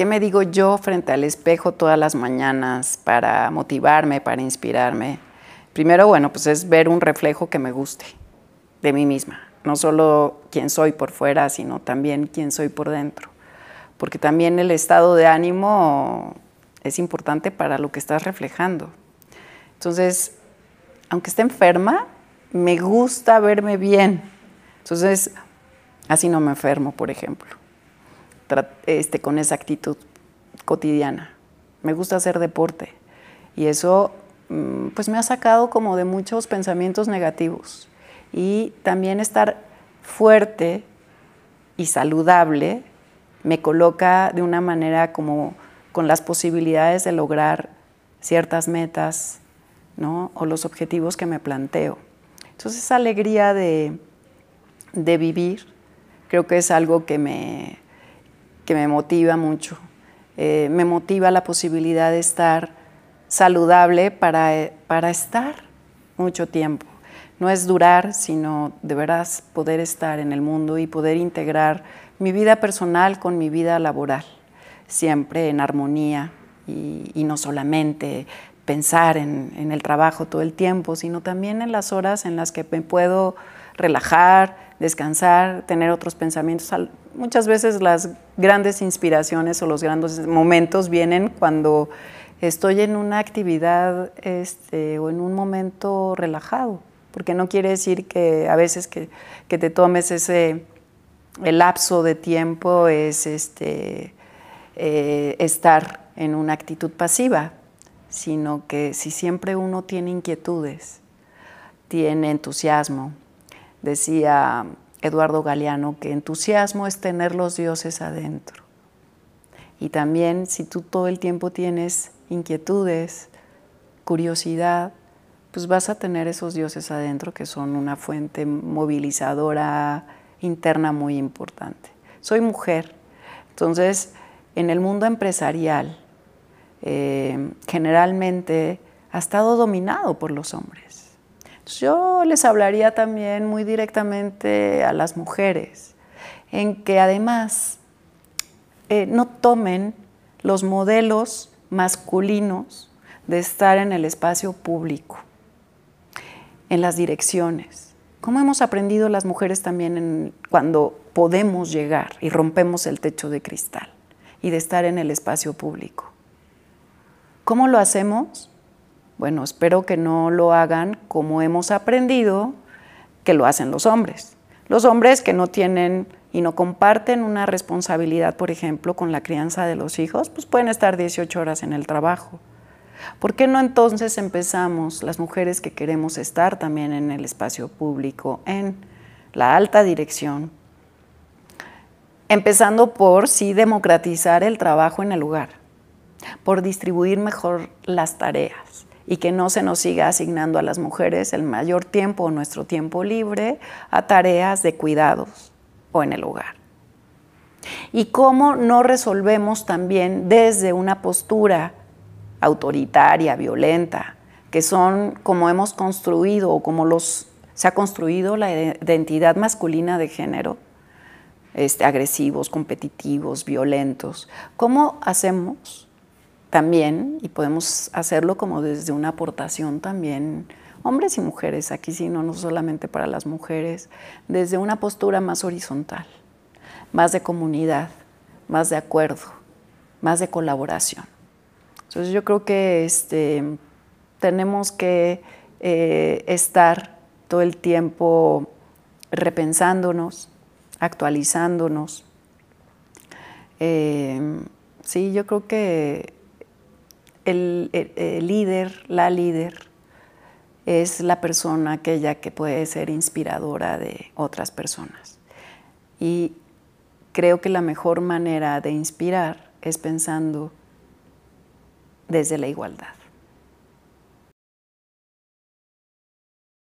¿Qué me digo yo frente al espejo todas las mañanas para motivarme, para inspirarme? Primero, bueno, pues es ver un reflejo que me guste de mí misma. No solo quién soy por fuera, sino también quién soy por dentro. Porque también el estado de ánimo es importante para lo que estás reflejando. Entonces, aunque esté enferma, me gusta verme bien. Entonces, así no me enfermo, por ejemplo este, con esa actitud cotidiana. Me gusta hacer deporte y eso mm, pues me ha sacado como de muchos pensamientos negativos y también estar fuerte y saludable me coloca de una manera como con las posibilidades de lograr ciertas metas ¿no? o los objetivos que me planteo. Entonces esa alegría de, de vivir creo que es algo que me, que me motiva mucho. Eh, me motiva la posibilidad de estar saludable para, para estar mucho tiempo. No es durar, sino de veras poder estar en el mundo y poder integrar mi vida personal con mi vida laboral, siempre en armonía y, no solamente pensar en, en, el trabajo todo el tiempo, sino también en las horas en las que me puedo relajar, descansar, tener otros pensamientos. Muchas veces las grandes inspiraciones o los grandes momentos vienen cuando estoy en una actividad este, o en un momento relajado, porque no quiere decir que a veces que, te tomes ese el lapso de tiempo es este, eh, estar en una actitud pasiva, sino que si siempre uno tiene inquietudes, tiene entusiasmo, decía Eduardo Galeano que entusiasmo es tener los dioses adentro. Y también si tú todo el tiempo tienes inquietudes, curiosidad, pues vas a tener esos dioses adentro que son una fuente movilizadora interna muy importante. Soy mujer, entonces en el mundo empresarial eh, generalmente ha estado dominado por los hombres. Yo les hablaría también muy directamente a las mujeres, en que además eh, no tomen los modelos masculinos de estar en el espacio público, en las direcciones. ¿Cómo hemos aprendido las mujeres también cuando podemos llegar y rompemos el techo de cristal y de estar en el espacio público? ¿Cómo lo hacemos? Bueno, espero que no lo hagan como hemos aprendido que lo hacen los hombres. Los hombres que no tienen y no comparten una responsabilidad, por ejemplo, con la crianza de los hijos, pues pueden estar 18 horas en el trabajo. ¿Por qué no entonces empezamos, las mujeres que queremos estar también en el espacio público, en la alta dirección, empezando por sí democratizar el trabajo en el lugar, por distribuir mejor las tareas, y que no se nos siga asignando a las mujeres el mayor tiempo o nuestro tiempo libre a tareas de cuidados o en el hogar. Y cómo no resolvemos también desde una postura autoritaria, violenta, que son como hemos construido o como los, se ha construido la identidad masculina de género, este, agresivos, competitivos, violentos. ¿Cómo hacemos también, y podemos hacerlo como desde una aportación también, hombres y mujeres, aquí sí, no, no solamente para las mujeres, desde una postura más horizontal, más de comunidad, más de acuerdo, más de colaboración. Entonces yo creo que este, tenemos que eh, estar todo el tiempo repensándonos, actualizándonos. Eh, sí, yo creo que el, líder, la líder, es la persona aquella que puede ser inspiradora de otras personas. Y creo que la mejor manera de inspirar es pensando desde la igualdad.